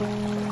Música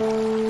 Música